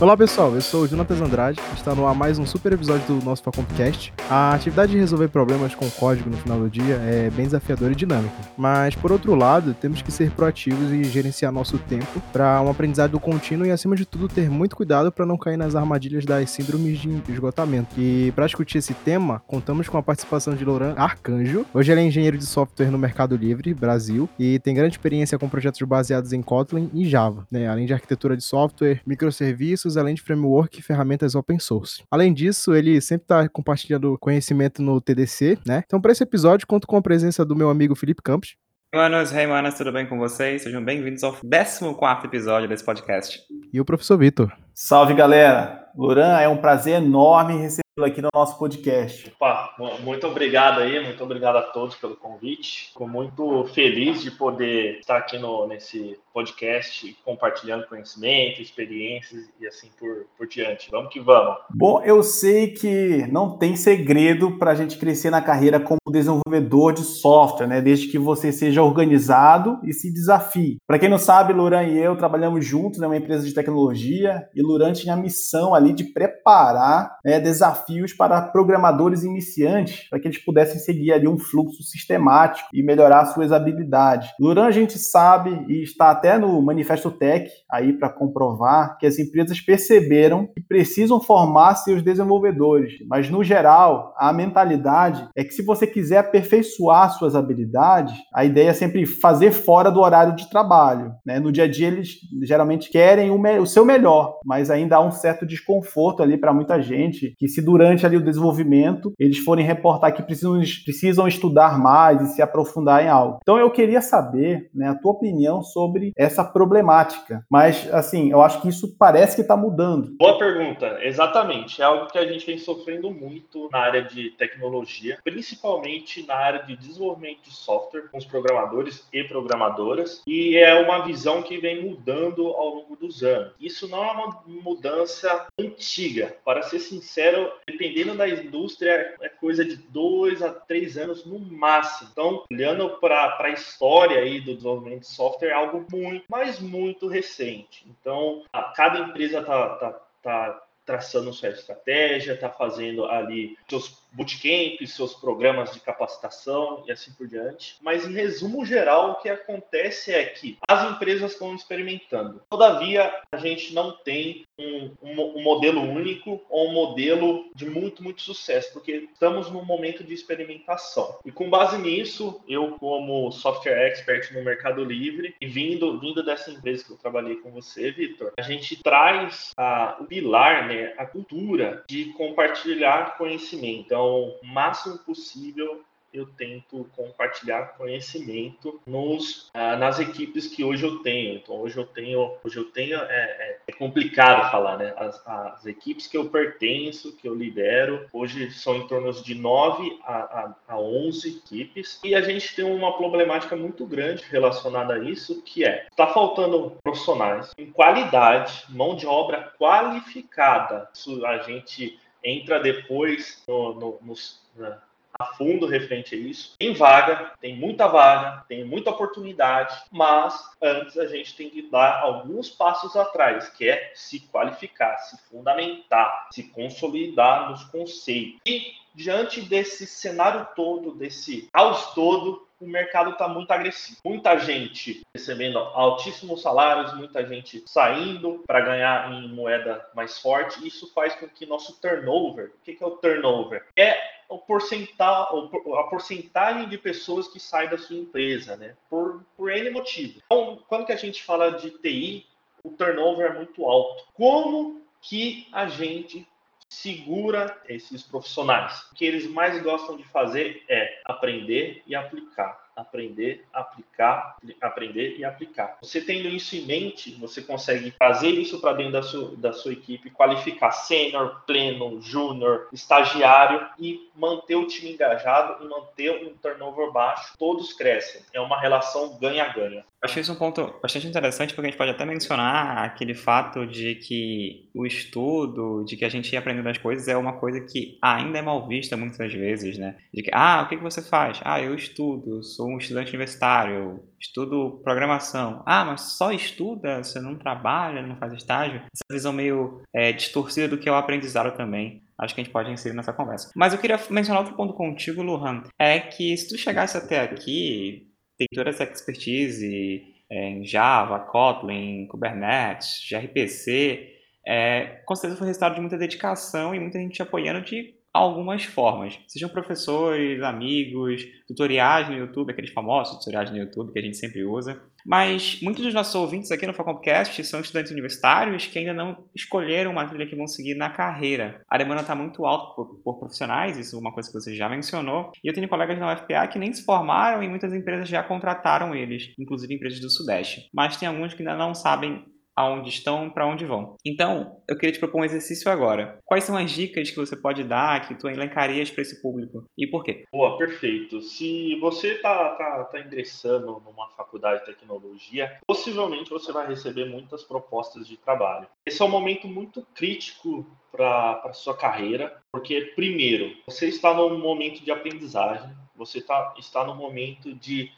Olá pessoal, eu sou o Jonatas Andrade, está no ar mais um super episódio do nosso Facompcast. A atividade de resolver problemas com código no final do dia é bem desafiadora e dinâmica, mas por outro lado, temos que ser proativos e gerenciar nosso tempo para um aprendizado contínuo e acima de tudo ter muito cuidado para não cair nas armadilhas das síndromes de esgotamento. E para discutir esse tema, contamos com a participação de Loran Arcanjo. Hoje ele é engenheiro de software no Mercado Livre, Brasil, e tem grande experiência com projetos baseados em Kotlin e Java, né? além de arquitetura de software, microserviços além de framework e ferramentas open source. Além disso, ele sempre está compartilhando conhecimento no TDC, né? Então, para esse episódio, conto com a presença do meu amigo Felipe Campos. Manos, hey manas, tudo bem com vocês? Sejam bem-vindos ao 14 episódio desse podcast. E o professor Vitor. Salve, galera! Loran, é um prazer enorme recebê-lo aqui no nosso podcast. Opa, muito obrigado aí, muito obrigado a todos pelo convite. Fico muito feliz de poder estar aqui no, nesse podcast, compartilhando conhecimento, experiências e assim por, por diante. Vamos que vamos. Bom, eu sei que não tem segredo para a gente crescer na carreira como desenvolvedor de software, né? Desde que você seja organizado e se desafie. Para quem não sabe, Luran e eu trabalhamos juntos numa né, empresa de tecnologia e Luran tinha a missão ali de preparar né, desafios para programadores iniciantes, para que eles pudessem seguir ali um fluxo sistemático e melhorar suas habilidades. Luran a gente sabe e está até no Manifesto Tech aí para comprovar que as empresas perceberam que precisam formar seus desenvolvedores, mas no geral, a mentalidade é que se você quiser aperfeiçoar suas habilidades, a ideia é sempre fazer fora do horário de trabalho. Né? No dia a dia, eles geralmente querem o, o seu melhor, mas ainda há um certo desconforto ali para muita gente que, se durante ali o desenvolvimento eles forem reportar que precisam, precisam estudar mais e se aprofundar em algo. Então, eu queria saber né, a tua opinião sobre essa problemática. Mas, assim, eu acho que isso parece que está mudando. Boa pergunta, exatamente. É algo que a gente vem sofrendo muito na área de tecnologia, principalmente na área de desenvolvimento de software, com os programadores e programadoras, e é uma visão que vem mudando ao longo dos anos. Isso não é uma mudança antiga. Para ser sincero, dependendo da indústria, é coisa de dois a três anos no máximo. Então, olhando para a história aí do desenvolvimento de software, é algo muito mas muito recente. Então, cada empresa está tá, tá traçando sua estratégia, está fazendo ali seus bootcamps, seus programas de capacitação e assim por diante. Mas, em resumo geral, o que acontece é que as empresas estão experimentando. Todavia, a gente não tem um, um, um, modelo único ou um modelo de muito, muito sucesso, porque estamos num momento de experimentação. E com base nisso, eu, como software expert no Mercado Livre, e vindo, vindo dessa empresa que eu trabalhei com você, Vitor, a gente traz a, o pilar, né, a cultura de compartilhar conhecimento. Então, então, o máximo possível eu tento compartilhar conhecimento nos, ah, nas equipes que hoje eu tenho. Então hoje eu tenho, hoje eu tenho é, é, é, complicado falar, né? As, as, equipes que eu pertenço, que eu lidero, hoje são em torno de 9 a, a, a 11 equipes e a gente tem uma problemática muito grande relacionada a isso, que é está faltando profissionais em qualidade, mão de obra qualificada. Isso a gente entra depois no, no, nos, na, a fundo referente a isso. Tem vaga, tem muita vaga, tem muita oportunidade, mas antes a gente tem que dar alguns passos atrás, que é se qualificar, se fundamentar, se consolidar nos conceitos. E diante desse cenário todo, desse caos todo, o mercado está muito agressivo. Muita gente recebendo altíssimos salários, muita gente saindo para ganhar em moeda mais forte. Isso faz com que nosso turnover, o que é o turnover? É o a porcentagem de pessoas que saem da sua empresa, né? Por, por N motivo. Então, quando que a gente fala de TI, o turnover é muito alto. Como que a gente segura esses profissionais. O que eles mais gostam de fazer é aprender e aplicar. Aprender, aplicar, aprender e aplicar. Você tendo isso em mente, você consegue trazer isso para dentro da sua, da sua equipe, qualificar sênior, pleno, júnior, estagiário e manter o time engajado e manter um turnover baixo. Todos crescem. É uma relação ganha-ganha. Acho isso um ponto bastante interessante, porque a gente pode até mencionar aquele fato de que o estudo, de que a gente ir aprendendo as coisas é uma coisa que ainda é mal vista muitas vezes, né? De que, ah, o que você faz? Ah, eu estudo, sou um estudante universitário, estudo programação. Ah, mas só estuda, você não trabalha, não faz estágio. Essa visão meio é, distorcida do que é o aprendizado também acho que a gente pode inserir nessa conversa. Mas eu queria mencionar outro ponto contigo, Luhan, é que se tu chegasse até aqui, tem toda essa expertise é, em Java, Kotlin, Kubernetes, gRPC, é, com certeza foi resultado de muita dedicação e muita gente te apoiando de algumas formas. Sejam professores, amigos, tutoriais no YouTube, aqueles famosos tutoriais no YouTube que a gente sempre usa. Mas muitos dos nossos ouvintes aqui no Facompcast são estudantes universitários que ainda não escolheram uma trilha que vão seguir na carreira. A demanda está muito alta por, por, profissionais, isso é uma coisa que você já mencionou. E eu tenho colegas na UFPA que nem se formaram e muitas empresas já contrataram eles, inclusive empresas do Sudeste. Mas tem alguns que ainda não sabem aonde estão, para onde vão. Então, eu queria te propor um exercício agora. Quais são as dicas que você pode dar, que tu elencarias para esse público e por quê? Boa, perfeito. Se você está tá, tá ingressando numa faculdade de tecnologia, possivelmente você vai receber muitas propostas de trabalho. Esse é um momento muito crítico para a sua carreira, porque, primeiro, você está num momento de aprendizagem, você tá, está no momento de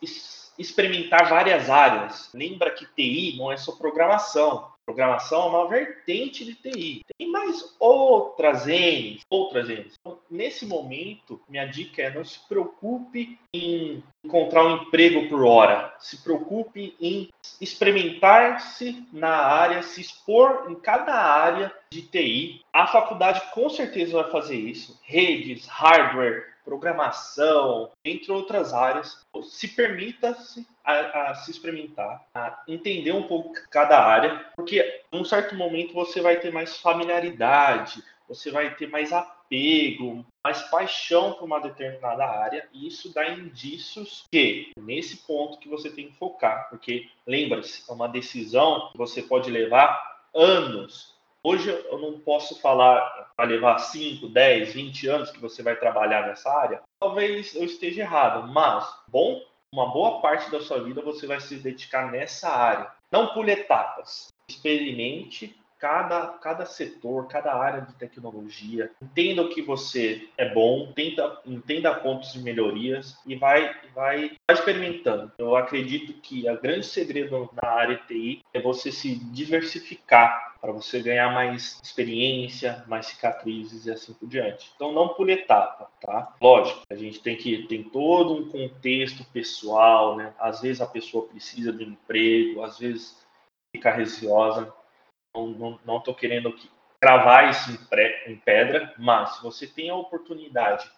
experimentar várias áreas. Lembra que TI não é só programação. Programação é uma vertente de TI. Tem mais outras N, outras N. Então, nesse momento, minha dica é não se preocupe em encontrar um emprego por hora. Se preocupe em experimentar-se na área, se expor em cada área de TI. A faculdade com certeza vai fazer isso. Redes, hardware, programação, entre outras áreas. Se permita-se a, a, se experimentar, a entender um pouco cada área, porque em um certo momento você vai ter mais familiaridade, você vai ter mais apego, mais paixão por uma determinada área, e isso dá indícios que nesse ponto que você tem que focar, porque lembra-se, é uma decisão que você pode levar anos Hoje eu não posso falar para levar 5, 10, 20 anos que você vai trabalhar nessa área. Talvez eu esteja errado, mas bom, uma boa parte da sua vida você vai se dedicar nessa área. Não pule etapas. Experimente cada, cada setor, cada área de tecnologia. Entenda o que você é bom, tenta, entenda pontos de melhorias e vai, vai, vai experimentando. Eu acredito que o grande segredo na área TI é você se diversificar para você ganhar mais experiência, mais cicatrizes e assim por diante. Então não por etapa, tá? Lógico, a gente tem que tem todo um contexto pessoal, né? Às vezes a pessoa precisa de um emprego, às vezes fica receosa não estou querendo cravar isso em, pré, em pedra, mas se você tem a oportunidade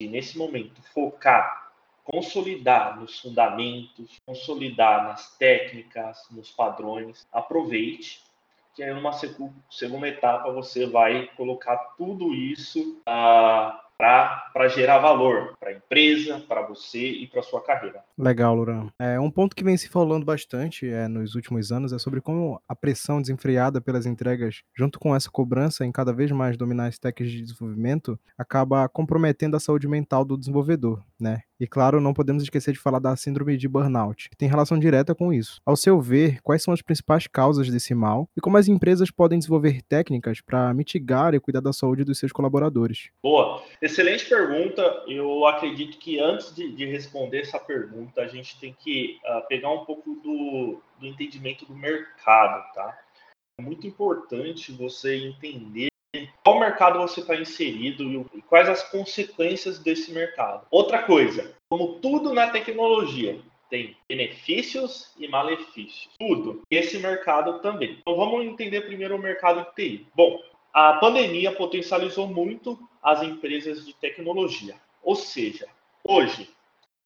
de, nesse momento, focar, consolidar nos fundamentos, consolidar nas técnicas, nos padrões, aproveite, que aí numa segunda etapa você vai colocar tudo isso ah, para gerar valor para a empresa, para você e para sua carreira. Legal, Luran. É, um ponto que vem se falando bastante é, nos últimos anos é sobre como a pressão desenfreada pelas entregas, junto com essa cobrança em cada vez mais dominar as técnicas de desenvolvimento, acaba comprometendo a saúde mental do desenvolvedor, né? E claro, não podemos esquecer de falar da síndrome de burnout, que tem relação direta com isso. Ao seu ver, quais são as principais causas desse mal e como as empresas podem desenvolver técnicas para mitigar e cuidar da saúde dos seus colaboradores? Boa, excelente pergunta. Eu acredito que antes de, de responder essa pergunta, a gente tem que uh, pegar um pouco do, do entendimento do mercado, tá? É muito importante você entender qual mercado você está inserido e quais as consequências desse mercado. Outra coisa, como tudo na tecnologia, tem benefícios e malefícios. Tudo. Esse mercado também. Então vamos entender primeiro o mercado de TI. Bom, a pandemia potencializou muito as empresas de tecnologia. Ou seja, hoje,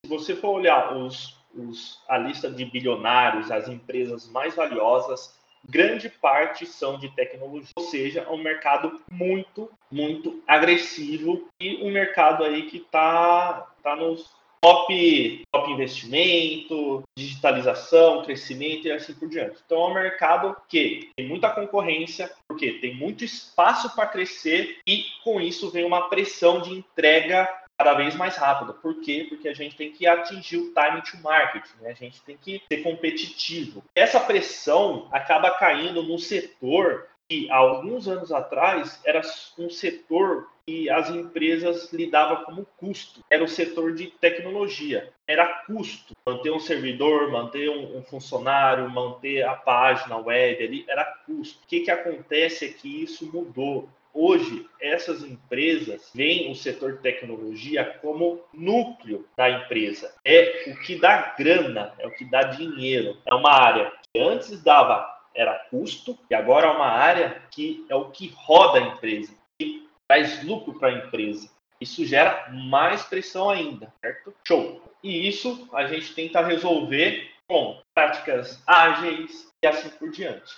se você for olhar os, os, a lista de bilionários, as empresas mais valiosas, grande parte são de tecnologia, ou seja, é um mercado muito, muito agressivo e um mercado aí que está tá nos top, top investimento, digitalização, crescimento e assim por diante. Então é um mercado que tem muita concorrência, porque tem muito espaço para crescer e com isso vem uma pressão de entrega cada vez mais rápida. Por quê? Porque a gente tem que atingir o time to market, né? a gente tem que ser competitivo. Essa pressão acaba caindo no setor que há alguns anos atrás era um setor que as empresas lidavam como custo. Era o setor de tecnologia. Era custo. Manter um servidor, manter um, um funcionário, manter a página web ali, era custo. O que, que acontece é que isso mudou. Hoje, essas empresas veem o setor de tecnologia como núcleo da empresa. É o que dá grana, é o que dá dinheiro. É uma área que antes dava era custo, e agora é uma área que é o que roda a empresa, que traz lucro para a empresa. Isso gera mais pressão ainda, certo? Show! E isso a gente tenta resolver com práticas ágeis e assim por diante.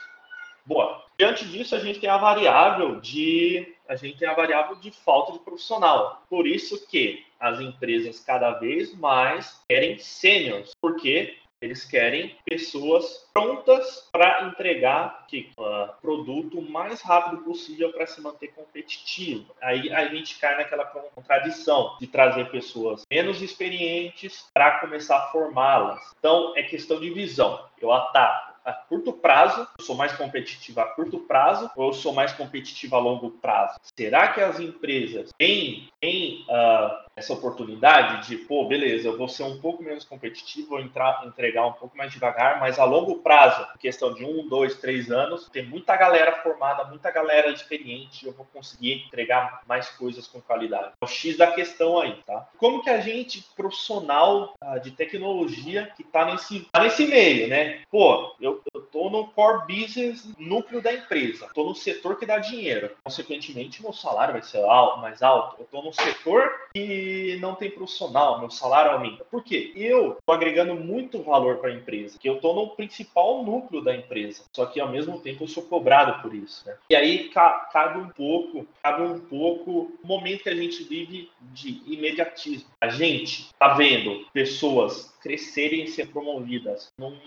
Boa. Diante disso, a gente tem a variável de a gente tem a variável de falta de profissional. Por isso que as empresas cada vez mais querem sêniores, porque eles querem pessoas prontas para entregar que, uh, produto o mais rápido possível para se manter competitivo. Aí a gente cai naquela contradição de trazer pessoas menos experientes para começar a formá-las. Então é questão de visão. Eu ataco a curto prazo, eu sou mais competitivo a curto prazo ou eu sou mais competitivo a longo prazo? Será que as empresas têm, têm uh, essa oportunidade de, pô, beleza, eu vou ser um pouco menos competitivo, vou entrar, entregar um pouco mais devagar, mas a longo prazo, questão de um, dois, três anos, tem muita galera formada, muita galera experiente, eu vou conseguir entregar mais coisas com qualidade. É o X da questão aí, tá? Como que a gente, profissional uh, de tecnologia, que tá nesse, tá nesse meio, né? Pô, eu, tô no core business, núcleo da empresa, tô no setor que dá dinheiro, consequentemente, meu salário vai ser mais alto, eu tô no setor que não tem profissional, meu salário aumenta. Por quê? Eu estou agregando muito valor para a empresa, que eu estou no principal núcleo da empresa. Só que ao mesmo tempo eu sou cobrado por isso. Né? E aí cabe um pouco, cabe um pouco o momento que a gente vive de imediatismo. A gente está vendo pessoas crescerem e ser promovidas num,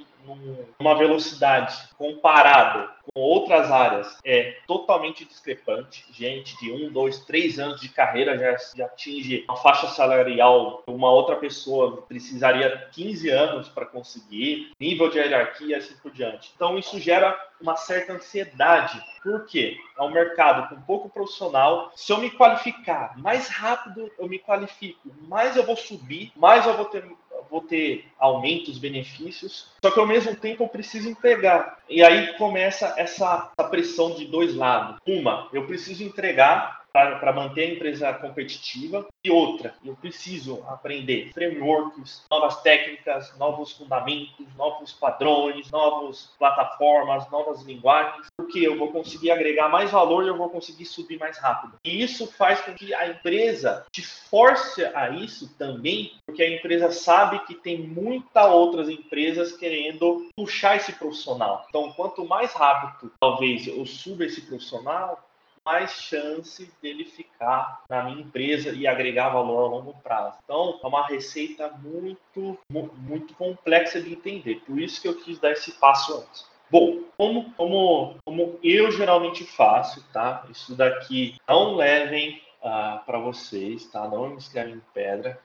numa velocidade comparado com outras áreas é totalmente discrepante. Gente de um, dois, três anos de carreira já, já atinge uma faixa salarial uma outra pessoa precisaria 15 anos para conseguir, nível de hierarquia e assim por diante. Então isso gera uma certa ansiedade. Por quê? É um mercado com pouco profissional. Se eu me qualificar mais rápido, eu me qualifico, mais eu vou subir, mais eu vou ter vou ter aumentos, benefícios, só que ao mesmo tempo eu preciso entregar. E aí começa essa, essa pressão de dois lados. Uma, eu preciso entregar para manter a empresa competitiva. E outra, eu preciso aprender frameworks, novas técnicas, novos fundamentos, novos padrões, novas plataformas, novas linguagens, porque eu vou conseguir agregar mais valor e eu vou conseguir subir mais rápido. E isso faz com que a empresa te force a isso também, porque a empresa sabe que tem muitas outras empresas querendo puxar esse profissional. Então, quanto mais rápido, talvez, eu suba esse profissional, mais chance dele ficar na minha empresa e agregar valor a longo prazo. Então, é uma receita muito, muito complexa de entender. Por isso que eu quis dar esse passo antes. Bom, como, como, como eu geralmente faço, tá? Isso daqui não levem uh, para vocês, tá? Não me escrevem em pedra.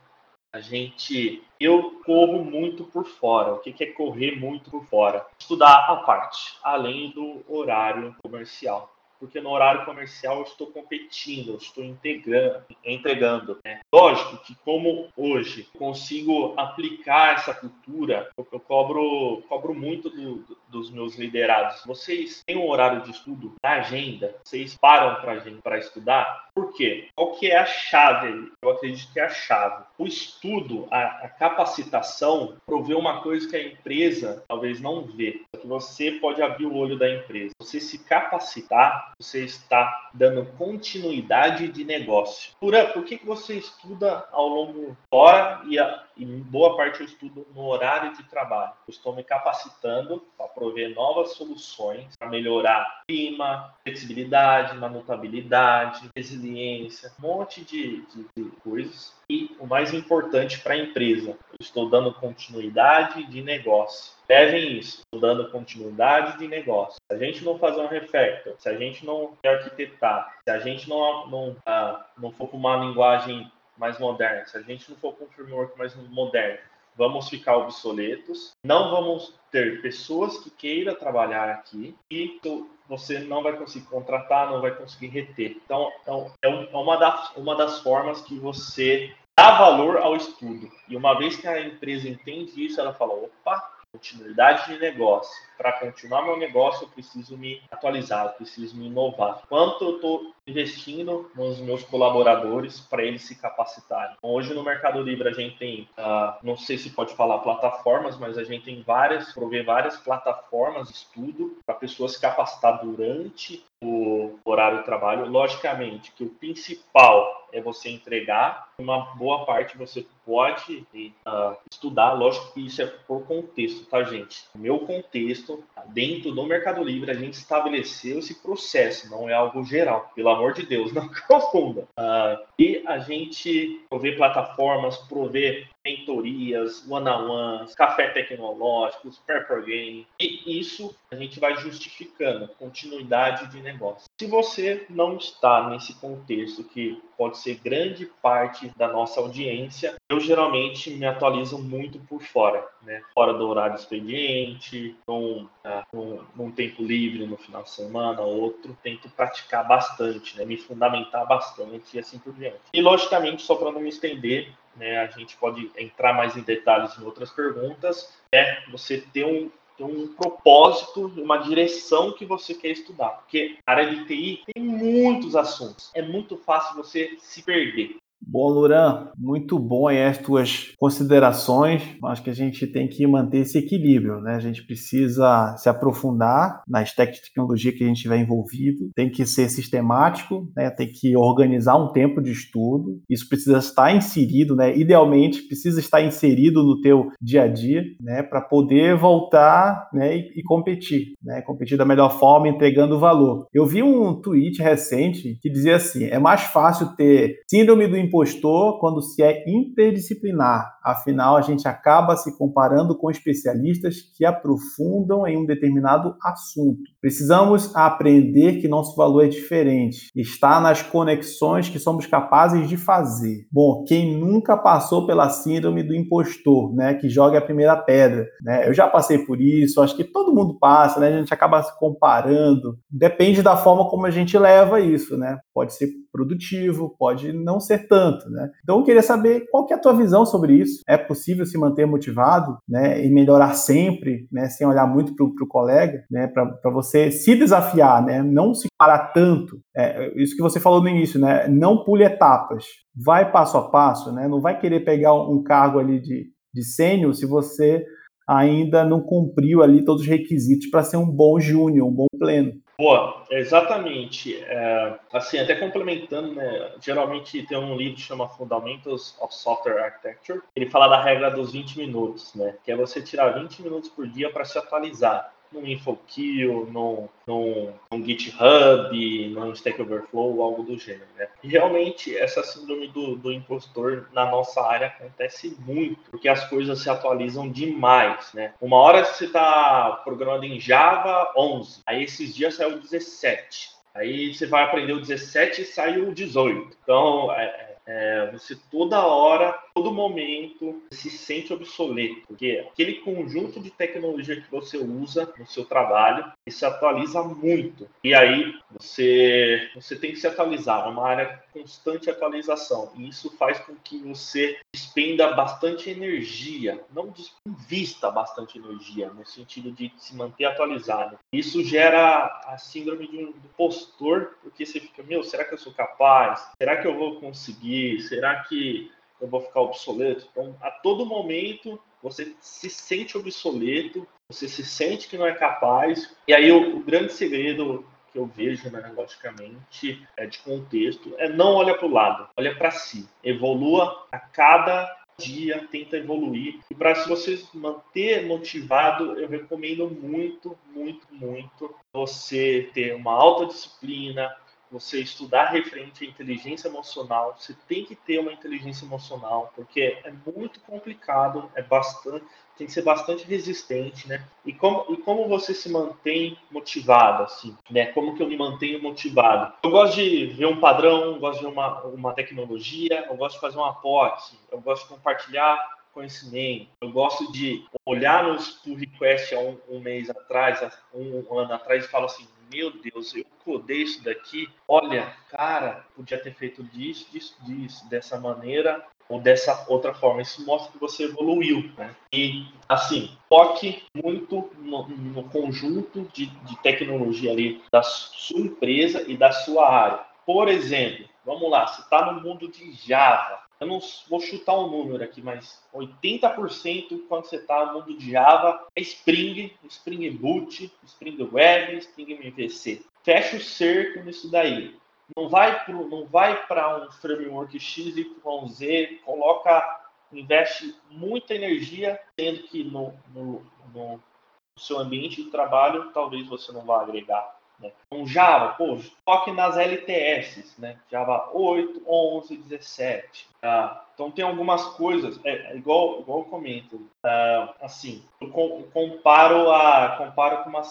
A gente, eu corro muito por fora. O que é correr muito por fora? Estudar a parte, além do horário comercial porque no horário comercial eu estou competindo, eu estou integrando, entregando. Né? Lógico que como hoje consigo aplicar essa cultura, eu, cobro, cobro muito do, do, dos meus liderados. Vocês têm um horário de estudo na agenda? Vocês param para estudar? Por quê? Qual que é a chave? Eu acredito que é a chave. O estudo, a, a capacitação, provê uma coisa que a empresa talvez não vê. Que você pode abrir o olho da empresa. Você se capacitar, você está dando continuidade de negócio. Por, por que, que você estuda ao longo fora e, a, e boa parte eu estudo no horário de trabalho? Eu estou me capacitando para prover novas soluções para melhorar clima, flexibilidade, manutabilidade, resiliência, um monte de, de, de coisas. E o mais importante para a empresa, estou dando continuidade de negócio. Levem isso, estou dando continuidade de negócio. Se a gente não fazer um refactor, se a gente não arquitetar, se a gente não, não, ah, não for para uma linguagem mais moderno, se a gente não for com um framework mais moderno, vamos ficar obsoletos, não vamos ter pessoas que queiram trabalhar aqui e você não vai conseguir contratar, não vai conseguir reter. Então, então é, é uma, das, uma das formas que você dá valor ao estudo. E uma vez que a empresa entende isso, ela fala: opa, continuidade de negócio. Para continuar meu negócio, eu preciso me atualizar, eu preciso me inovar. Quanto eu estou investindo nos meus colaboradores para eles se capacitarem? Então, hoje no Mercado Livre a gente tem, uh, não sei se pode falar plataformas, mas a gente tem várias, prover várias plataformas de estudo para pessoas se capacitar durante o horário de trabalho. Logicamente que o principal é você entregar, uma boa parte você pode uh, estudar, lógico que isso é por contexto, tá, gente? No meu contexto, dentro do Mercado Livre, a gente estabeleceu esse processo, não é algo geral, pelo amor de Deus, não confunda. Uh, e a gente prover plataformas, prover mentorias, one-on-ones, café tecnológico, paper game, e isso a gente vai justificando continuidade de negócio. Se você não está nesse contexto que pode ser grande parte da nossa audiência, eu geralmente me atualizo muito por fora, né? Fora do horário expediente, num, num, num, tempo livre no final de semana, outro, tento praticar bastante, né? Me fundamentar bastante e assim por diante. E logicamente, só para não me estender, né? A gente pode entrar mais em detalhes em outras perguntas, é você ter um ter um propósito, uma direção que você quer estudar. Porque a área de TI tem muitos assuntos. É muito fácil você se perder. Bom, Luran, muito bom as tuas considerações. Acho que a gente tem que manter esse equilíbrio, né? A gente precisa se aprofundar nas stack de tecnologia que a gente estiver envolvido, tem que ser sistemático, né? Tem que organizar um tempo de estudo. Isso precisa estar inserido, né? Idealmente precisa estar inserido no teu dia a dia, né? Para poder voltar, né? E, e competir, né? Competir da melhor forma, entregando valor. Eu vi um tweet recente que dizia assim: é mais fácil ter síndrome do impostor quando se é interdisciplinar. Afinal, a gente acaba se comparando com especialistas que aprofundam em um determinado assunto. Precisamos aprender que nosso valor é diferente, está nas conexões que somos capazes de fazer. Bom, quem nunca passou pela síndrome do impostor, né, que joga a primeira pedra, né? Eu já passei por isso, acho que todo mundo passa, né? A gente acaba se comparando. Depende da forma como a gente leva isso, né? Pode ser produtivo, pode não ser tanto, né? Então eu queria saber qual que é a tua visão sobre isso. É possível se manter motivado, né, e melhorar sempre, né, sem olhar muito para o colega, né, para você se desafiar, né, não se parar tanto. É, isso que você falou no início, né, não pule etapas, vai passo a passo, né, não vai querer pegar um cargo ali de, de sênior se você ainda não cumpriu ali todos os requisitos para ser um bom júnior, um bom pleno. Boa, exatamente. É, assim, até complementando, né, geralmente tem um livro que chama Fundamentals of Software Architecture. Ele fala da regra dos 20 minutos, né, que é você tirar 20 minutos por dia para se atualizar num InfoKill, num, num, num GitHub, num Stack Overflow, algo do gênero, né? E realmente, essa síndrome do, do impostor na nossa área acontece muito, porque as coisas se atualizam demais, né? Uma hora você está programando em Java 11, aí esses dias saiu 17. Aí você vai aprender o 17 e sai o 18. Então, é, é, você toda hora, todo momento se sente obsoleto, porque aquele conjunto de tecnologia que você usa no seu trabalho se atualiza muito. E aí você, você tem que se atualizar, é uma área constante atualização. E isso faz com que você despenda bastante energia, não invista bastante energia, no sentido de se manter atualizado. Isso gera a síndrome do impostor, porque você fica, meu, será que eu sou capaz? Será que eu vou conseguir? Será que eu vou ficar obsoleto? Então, a todo momento, você se sente obsoleto, você se sente que não é capaz. E aí, o, o grande segredo que eu vejo, né, logicamente, é de contexto, é não olha para o lado, olha para si. Evolua a cada dia, tenta evoluir. E para se manter motivado, eu recomendo muito, muito, muito você ter uma alta disciplina, você estudar referente à inteligência emocional, você tem que ter uma inteligência emocional, porque é muito complicado, é bastante, tem que ser bastante resistente, né? E como, e como você se mantém motivado, assim, né? Como que eu me mantenho motivado? Eu gosto de ver um padrão, gosto de ver uma, uma tecnologia, eu gosto de fazer uma POC, eu gosto de compartilhar conhecimento. Eu gosto de olhar nos pull request há um, um, mês atrás, um, um ano atrás, e falo assim: meu Deus, eu codei isso daqui. Olha, cara, podia ter feito disso, disso, disso, dessa maneira ou dessa outra forma. Isso mostra que você evoluiu, né? E, assim, foque muito no, no conjunto de, de tecnologia ali da sua empresa e da sua área. Por exemplo, vamos lá, você está no mundo de Java, eu não vou chutar um número aqui, mas 80% quando você está no mundo de Java é Spring, Spring Boot, Spring Web, Spring MVC. Fecha o cerco nisso daí. Não vai para um framework X e Z, coloca, investe muita energia, sendo que no, no, no seu ambiente de trabalho talvez você não vá agregar né? Um Java, pô, foque nas LTS, né? Java 8, 11, 17. Tá? Então tem algumas coisas, é, é igual, igual eu comento, uh, assim, eu comparo, a, comparo com uma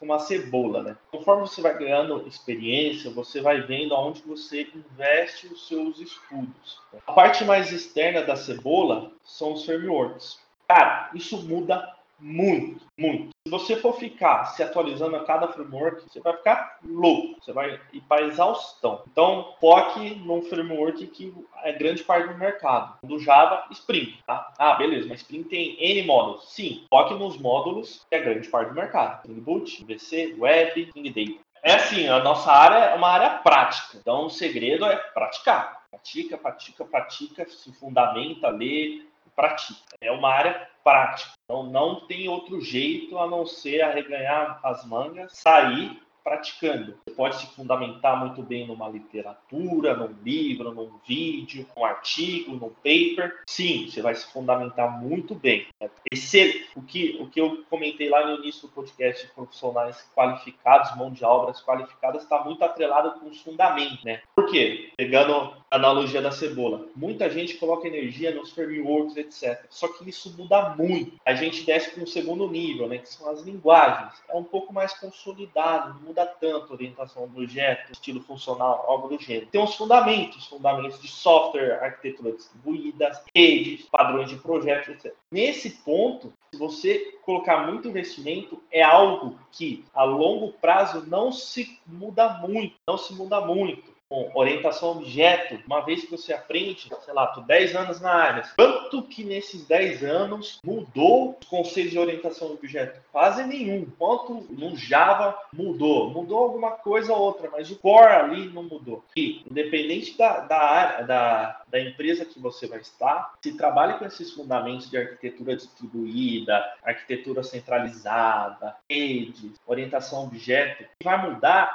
uma cebola, né? Conforme você vai ganhando experiência, você vai vendo aonde você investe os seus estudos. A parte mais externa da cebola são os frameworks. Cara, isso muda muito, muito. Se você for ficar se atualizando a cada framework, você vai ficar louco, você vai ir para exaustão. Então, foque num framework que é grande parte do mercado. Do Java, Spring, tá? Ah, beleza, mas Spring tem N módulos. Sim, foque nos módulos que é grande parte do mercado. Spring Boot, VC, Web, Spring Data. É assim, a nossa área é uma área prática. Então, o segredo é praticar. Pratica, pratica, pratica, se fundamenta, lê, pratica. É uma área prática. Então não tem outro jeito a não ser arreganhar as mangas, sair praticando. Você pode se fundamentar muito bem numa literatura, num livro, num vídeo, num artigo, num paper. Sim, você vai se fundamentar muito bem. Esse, o, que, o que eu comentei lá no início do podcast de profissionais qualificados, mão de obras qualificadas, está muito atrelado com os fundamentos, né? Por quê? Pegando analogia da cebola. Muita gente coloca energia nos frameworks, etc. Só que isso muda muito. A gente desce para um segundo nível, né? Que são as linguagens. É um pouco mais consolidado, muda tanto orientação do objeto, estilo funcional, algo do gênero. Tem os fundamentos, fundamentos de software, arquitetura distribuída, redes, padrões de projetos, etc. Nesse ponto, se você colocar muito investimento, é algo que a longo prazo não se muda muito, não se muda muito com orientação objeto, uma vez que você aprende, sei lá, tô 10 anos na área, quanto que nesses 10 anos mudou os conceitos de orientação objeto? Quase nenhum. Quanto no Java mudou? Mudou alguma coisa ou outra, mas o core ali não mudou. E, independente da, da área, da, da empresa que você vai estar, se trabalha com esses fundamentos de arquitetura distribuída, arquitetura centralizada, redes, orientação objeto, vai mudar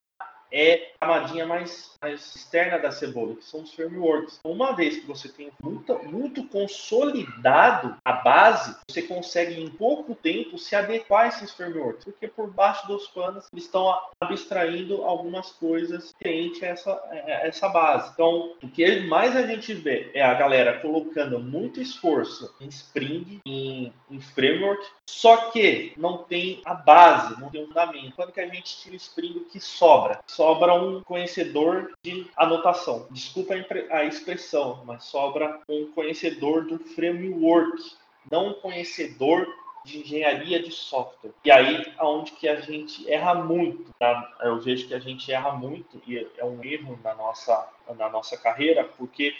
é a camadinha mais, mais externa da cebola, que são os frameworks. Uma vez que você tem muito, muito consolidado a base, você consegue em pouco tempo se adequar a esses frameworks, porque por baixo dos panos eles estão abstraindo algumas coisas frente a essa, a essa base. Então, o que mais a gente vê é a galera colocando muito esforço em Spring, em, em framework, só que não tem a base, não tem o fundamento. Quando que a gente tira o Spring, o que sobra? Sobra um conhecedor de anotação. Desculpa a expressão, mas sobra um conhecedor do framework, não um conhecedor de engenharia de software. E aí aonde que a gente erra muito. Tá? Eu vejo que a gente erra muito e é um erro na nossa na nossa carreira, porque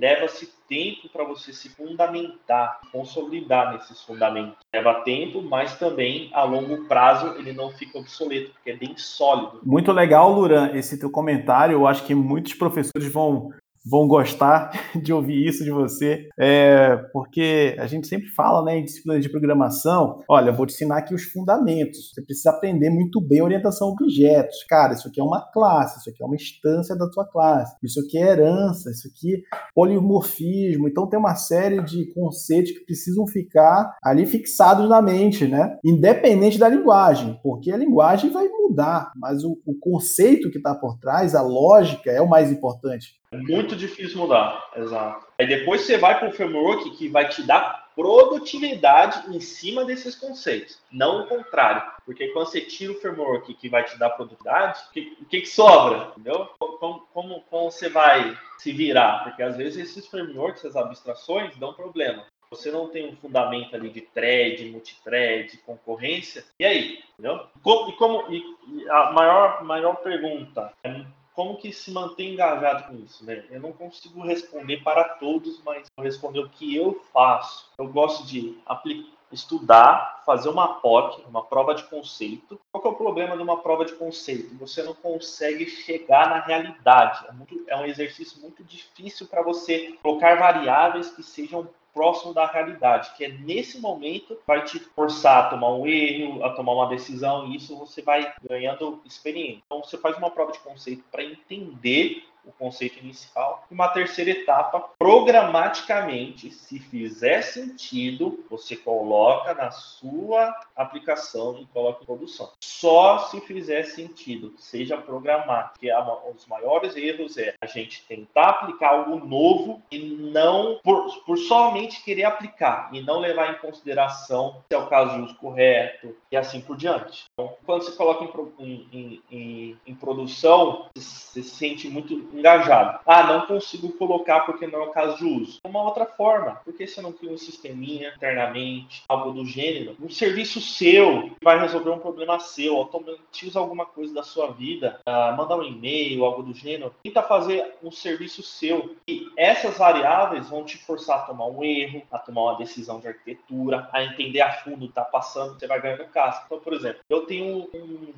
leva-se tempo para você se fundamentar, consolidar nesses fundamentos. Leva tempo, mas também a longo prazo ele não fica obsoleto, porque é bem sólido. Muito legal, Luran, esse teu comentário. Eu acho que muitos professores vão vão gostar de ouvir isso de você, é, porque a gente sempre fala né, em disciplina de programação, olha, vou te ensinar aqui os fundamentos, você precisa aprender muito bem orientação a objetos. Cara, isso aqui é uma classe, isso aqui é uma instância da tua classe, isso aqui é herança, isso aqui é polimorfismo, então tem uma série de conceitos que precisam ficar ali fixados na mente, né? Independente da linguagem, porque a linguagem vai mudar, mas o, o conceito que está por trás, a lógica, é o mais importante. É muito difícil mudar, exato. Aí depois você vai para o framework que vai te dar produtividade em cima desses conceitos, não o contrário. Porque quando você tira o framework que vai te dar produtividade, o que, que, que, sobra? Entendeu? Como, como, como você vai se virar? Porque às vezes esses frameworks, essas abstrações, dão problema você não tem um fundamento ali de thread, multithread, concorrência, e aí? Entendeu? E como, e, a maior, maior pergunta é como que se mantém engajado com isso, né? Eu não consigo responder para todos, mas vou responder o que eu faço. Eu gosto de aplicar estudar, fazer uma POC, uma prova de conceito. Qual é o problema de uma prova de conceito? Você não consegue chegar na realidade. É, muito, é um exercício muito difícil para você colocar variáveis que sejam próximo da realidade, que é nesse momento vai te forçar a tomar um erro, a tomar uma decisão, e isso você vai ganhando experiência. Então você faz uma prova de conceito para entender o conceito inicial. E uma terceira etapa, programaticamente, se fizer sentido, você coloca na sua aplicação e coloca em produção. Só se fizer sentido, seja programar, que é um dos maiores erros é a gente tentar aplicar algo novo e não, por, por somente querer aplicar e não levar em consideração se é o caso de uso correto e assim por diante. Então, quando você coloca em, em, em, em produção, você se sente muito engajado. Ah, não consigo colocar porque não é o caso de uso. Uma outra forma, porque você não cria um sisteminha internamente, algo do gênero, um serviço seu vai resolver um problema seu, automatiza alguma coisa da sua vida, uh, mandar um e-mail, algo do gênero, tenta fazer um serviço seu. E essas variáveis vão te forçar a tomar um erro, a tomar uma decisão de arquitetura, a entender a fundo o que está passando, você vai ganhando casca. Então, por exemplo, eu tenho um,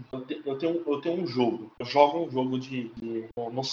eu tenho, eu tenho um jogo, eu jogo um jogo de, de no, no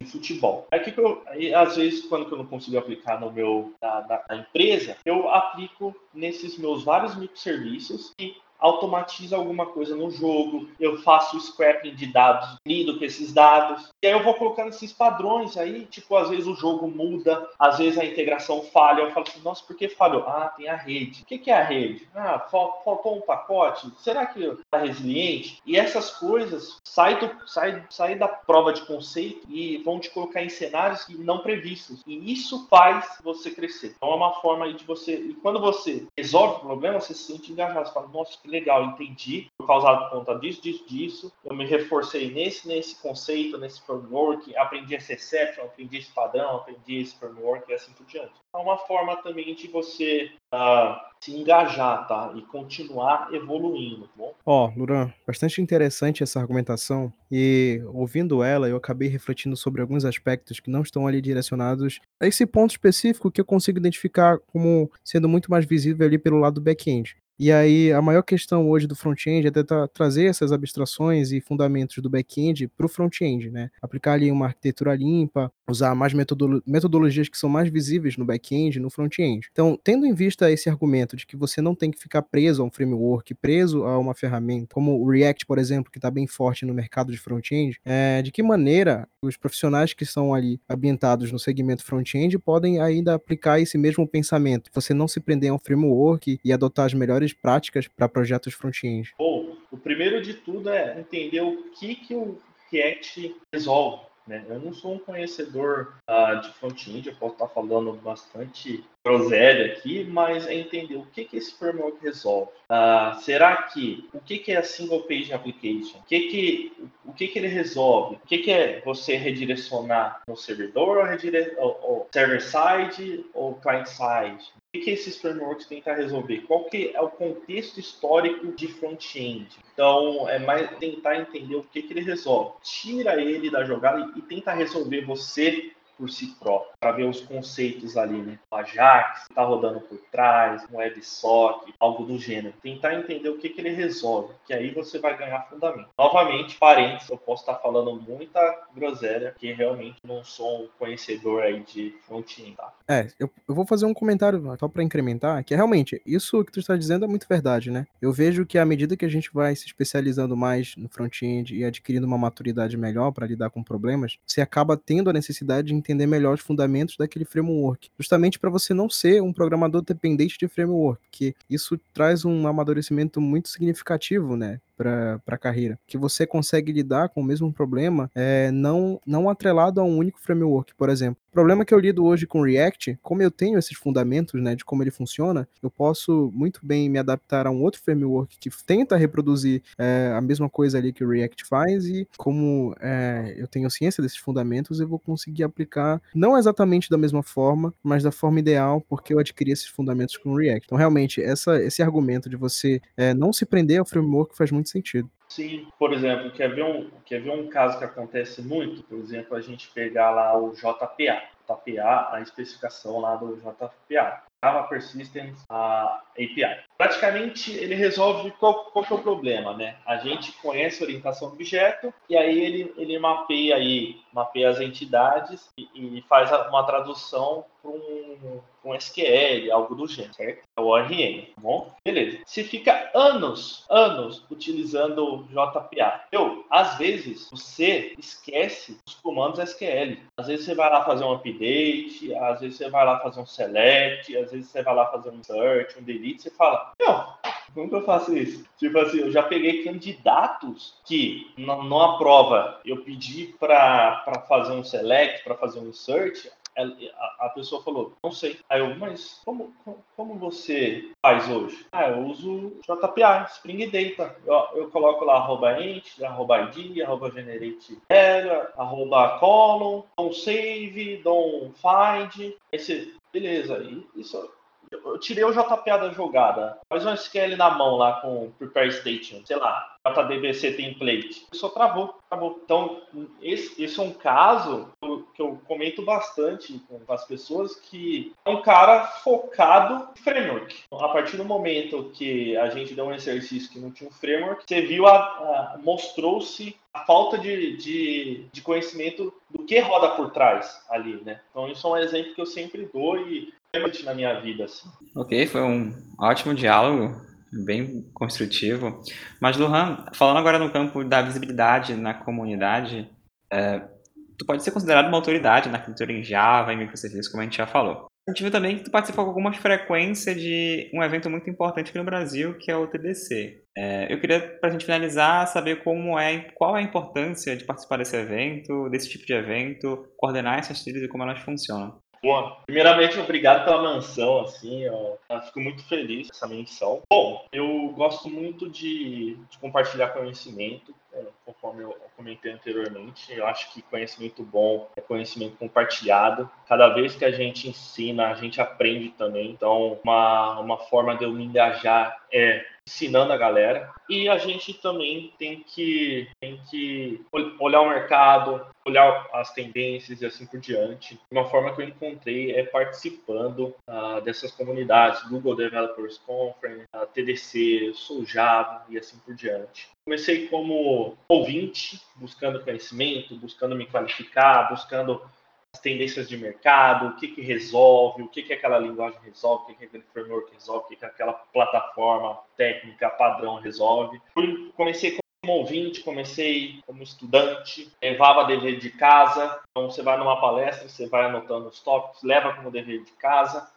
de futebol. Aí, que eu, aí, às vezes, quando eu não consigo aplicar no meu, na, na, na empresa, eu aplico nesses meus vários microserviços e automatiza alguma coisa no jogo, eu faço o scrapping de dados, lido com esses dados, e aí eu vou colocando esses padrões aí, tipo, às vezes o jogo muda, às vezes a integração falha, eu falo assim, nossa, por que falhou? Ah, tem a rede. O que, é a rede? Ah, faltou um pacote? Será que está resiliente? E essas coisas saem do, sai, sai da prova de conceito e vão te colocar em cenários não previstos. E isso faz você crescer. Então é uma forma aí de você. E quando você resolve o problema, você se sente engajado. Você fala, nossa, que legal, entendi, por causa por conta disso, disso, disso. Eu me reforcei nesse, nesse conceito, nesse framework, aprendi esse exception, aprendi esse padrão, aprendi esse framework e assim por diante. É uma forma também de você uh, se engajar, tá? E continuar evoluindo, tá bom? Ó, oh, Luran, bastante interessante essa argumentação e ouvindo ela, eu acabei refletindo sobre alguns aspectos que não estão ali direcionados a esse ponto específico que eu consigo identificar como sendo muito mais visível ali pelo lado do back-end. E aí, a maior questão hoje do front-end é tentar trazer essas abstrações e fundamentos do back-end para o front-end, né? Aplicar ali uma arquitetura limpa, usar mais metodolo metodologias que são mais visíveis no back-end no front-end. Então, tendo em vista esse argumento de que você não tem que ficar preso a um framework, preso a uma ferramenta, como o React, por exemplo, que está bem forte no mercado de front-end, é, de que maneira os profissionais que estão ali ambientados no segmento front-end podem ainda aplicar esse mesmo pensamento, você não se prender a um framework e adotar as melhores melhores práticas para projetos front-end? Bom, o primeiro de tudo é entender o que, que o React resolve. Né? Eu não sou um conhecedor uh, de front-end, eu posso estar falando bastante groselha aqui, mas é entender o que, que esse framework resolve. Uh, será que o que, que é a single page application? O que, que, o que, que ele resolve? O que, que é você redirecionar no servidor ou, redire... ou, ou server side ou client side? O que, esses frameworks tentam resolver? Qual que é o contexto histórico de front-end? Então, é mais tentar entender o que, que ele resolve. Tira ele da jogada e, e tenta resolver você por si próprio, para ver os conceitos ali, né? O Ajax, está rodando por trás, um WebSocket, algo do gênero. Tentar entender o que, que ele resolve, que aí você vai ganhar fundamento. Novamente, parênteses, eu posso estar falando muita groselha, que realmente não sou um conhecedor aí de front-end, tá? É, eu, eu vou fazer um comentário só para incrementar, que é realmente, isso que tu está dizendo é muito verdade, né? Eu vejo que à medida que a gente vai se especializando mais no front-end e adquirindo uma maturidade melhor para lidar com problemas, você acaba tendo a necessidade de entender melhor os fundamentos daquele framework, justamente para você não ser um programador dependente de framework, porque isso traz um amadurecimento muito significativo, né? para a carreira, que você consegue lidar com o mesmo problema, é, não, não atrelado a um único framework, por exemplo. O problema que eu lido hoje com React, como eu tenho esses fundamentos né, de como ele funciona, eu posso muito bem me adaptar a um outro framework que tenta reproduzir é, a mesma coisa ali que o React faz, e como é, eu tenho ciência desses fundamentos, eu vou conseguir aplicar não exatamente da mesma forma, mas da forma ideal, porque eu adquiri esses fundamentos com o React. Então, realmente, essa, esse argumento de você é, não se prender ao framework faz muito sentido. Sim, por exemplo, quer ver, um, quer ver um caso que acontece muito? Por exemplo, a gente pegar lá o JPA. JPA, a especificação lá do JPA. Java Persistence a API. Praticamente ele resolve qual, qual que é o problema, né? A gente conhece a orientação do objeto e aí ele, ele mapeia aí, mapeia as entidades e, e faz uma tradução para um, um, SQL, algo do gênero, certo? É o ORM, tá bom? Beleza. Se fica anos, anos utilizando JPA, eu, às vezes você esquece os comandos SQL. Às vezes você vai lá fazer um update, às vezes você vai lá fazer um select, às vezes você vai lá fazer um search, um delete, você fala, não, como que eu faço isso? Tipo assim, eu já peguei candidatos que numa prova eu pedi para fazer um select, para fazer um search, a, pessoa falou, não sei. Aí eu, mas como, como você faz hoje? Ah, eu uso JPA, Spring Data. Eu, eu coloco lá arroba int, arroba id, arroba generate error, arroba column, don't save, don't find. Você, beleza, isso eu tirei o JPA da jogada. Faz um SQL na mão lá com Prepare Station, sei lá, JDBC template. Só travou, travou. Então, esse, esse é um caso que eu comento bastante com as pessoas que é um cara focado em framework. A partir do momento que a gente deu um exercício que não tinha um framework, você viu a, a mostrou-se a falta de, de, de, conhecimento do que roda por trás ali, né? Então isso é um exemplo que eu sempre dou e na minha vida. Assim. Ok, foi um ótimo diálogo, bem construtivo. Mas, Luhan, falando agora no campo da visibilidade na comunidade, é, tu pode ser considerado uma autoridade na arquitetura em Java e microserviços, como a gente já falou. A gente viu também que tu participa com alguma frequência de um evento muito importante aqui no Brasil, que é o TDC. É, eu queria, para a gente finalizar, saber como é, qual é a importância de participar desse evento, desse tipo de evento, coordenar essas trilhas e como elas funcionam. Bom, primeiramente, obrigado pela menção, assim, eu, eu fico muito feliz com essa menção. Bom, eu gosto muito de, de compartilhar conhecimento, conforme eu comentei anteriormente, eu acho que conhecimento bom é conhecimento compartilhado. Cada vez que a gente ensina, a gente aprende também. Então, uma, uma forma de eu me engajar é ensinando a galera. E a gente também tem que, tem que olhar o mercado, olhar as tendências e assim por diante. Uma forma que eu encontrei é participando uh, dessas comunidades, Google Developers Conference, uh, TDC, Sou Java e assim por diante. Comecei como ouvinte, buscando conhecimento, buscando me qualificar, buscando as tendências de mercado, o que, que resolve, o que, que aquela linguagem resolve, o que, que aquele framework resolve, o que, que aquela plataforma técnica padrão resolve. Comecei como ouvinte, comecei como estudante, levava dever de casa. Então, você vai numa palestra, você vai anotando os tópicos, leva como dever de casa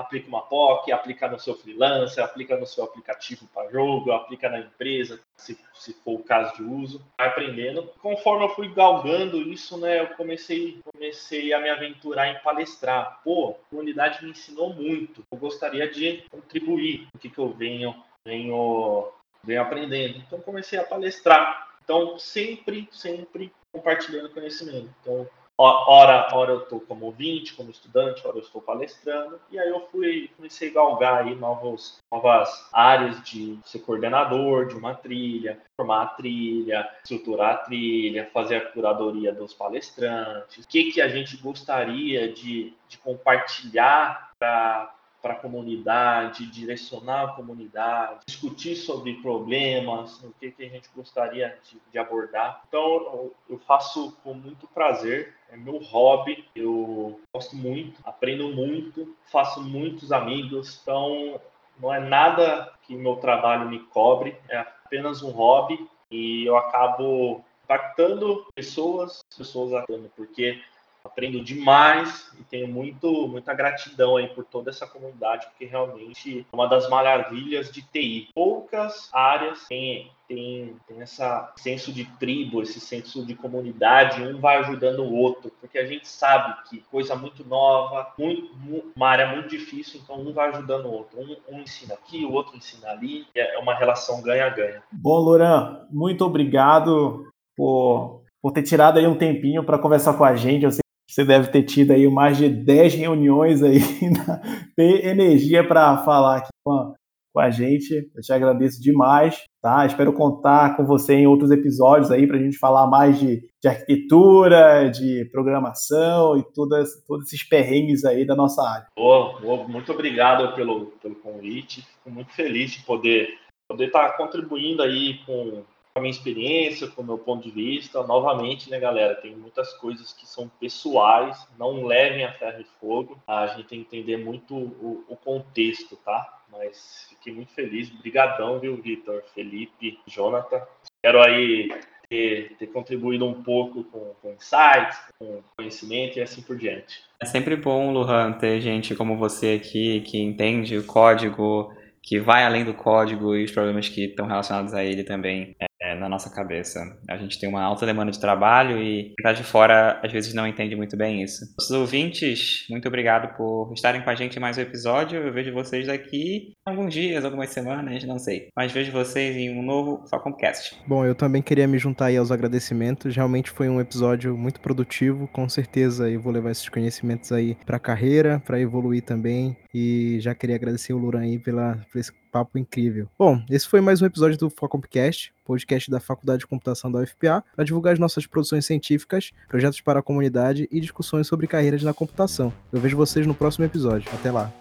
aplica uma POC, aplica no seu freelancer, aplica no seu aplicativo para jogo, aplica na empresa, se, se for o caso de uso, vai aprendendo. Conforme eu fui galgando isso, né, eu comecei, comecei a me aventurar em palestrar. Pô, a comunidade me ensinou muito. Eu gostaria de contribuir o que, que eu venho, venho, venho aprendendo. Então comecei a palestrar. Então sempre, sempre compartilhando conhecimento. Então hora, hora eu estou como ouvinte, como estudante, hora eu estou palestrando, e aí eu fui, comecei a galgar aí novos, novas áreas de ser coordenador de uma trilha, formar a trilha, estruturar a trilha, fazer a curadoria dos palestrantes, o que, que a gente gostaria de, de compartilhar para para a comunidade, direcionar a comunidade, discutir sobre problemas, o que, que a gente gostaria de, de abordar. Então, eu faço com muito prazer, é meu hobby, eu gosto muito, aprendo muito, faço muitos amigos, então não é nada que meu trabalho me cobre, é apenas um hobby e eu acabo impactando pessoas, pessoas atando, porque aprendo demais e tenho muito, muita gratidão aí por toda essa comunidade, porque realmente é uma das maravilhas de TI. Poucas áreas têm, têm, têm esse senso de tribo, esse senso de comunidade, um vai ajudando o outro, porque a gente sabe que coisa muito nova, muito, uma área muito difícil, então um vai ajudando o outro. Um, um ensina aqui, o outro ensina ali, é uma relação ganha-ganha. Bom, Loran, muito obrigado por por ter tirado aí um tempinho para conversar com a gente. Eu sei você deve ter tido aí mais de 10 reuniões aí, ter energia para falar aqui com a, com a gente. Eu te agradeço demais, tá? Espero contar com você em outros episódios aí para a gente falar mais de, de arquitetura, de programação e todas, todos esses perrengues aí da nossa área. Oh, oh, muito obrigado pelo, pelo convite. Fico muito feliz de poder poder estar tá contribuindo aí com a minha experiência, com o meu ponto de vista. Novamente, né, galera, tem muitas coisas que são pessoais, não levem a ferro e fogo. A gente tem que entender muito o, o contexto, tá? Mas fiquei muito feliz. Obrigadão, viu, Vitor, Felipe, Jonathan. Espero aí ter, ter, contribuído um pouco com, com insights, com conhecimento e assim por diante. É sempre bom, Luhan, ter gente como você aqui que entende o código, que vai além do código e os problemas que estão relacionados a ele também é, na nossa cabeça. A gente tem uma alta demanda de trabalho e quem está de fora às vezes não entende muito bem isso. Os ouvintes, muito obrigado por estarem com a gente em mais um episódio. Eu vejo vocês daqui alguns dias, algumas semanas, não sei. Mas vejo vocês em um novo Falconcast. Bom, eu também queria me juntar aí aos agradecimentos. Realmente foi um episódio muito produtivo. Com certeza eu vou levar esses conhecimentos aí para carreira, para evoluir também. E já queria agradecer o Luran aí pela, por esse papo incrível. Bom, esse foi mais um episódio do Focompcast, podcast da Faculdade de Computação da UFPA, para divulgar as nossas produções científicas, projetos para a comunidade e discussões sobre carreiras na computação. Eu vejo vocês no próximo episódio. Até lá.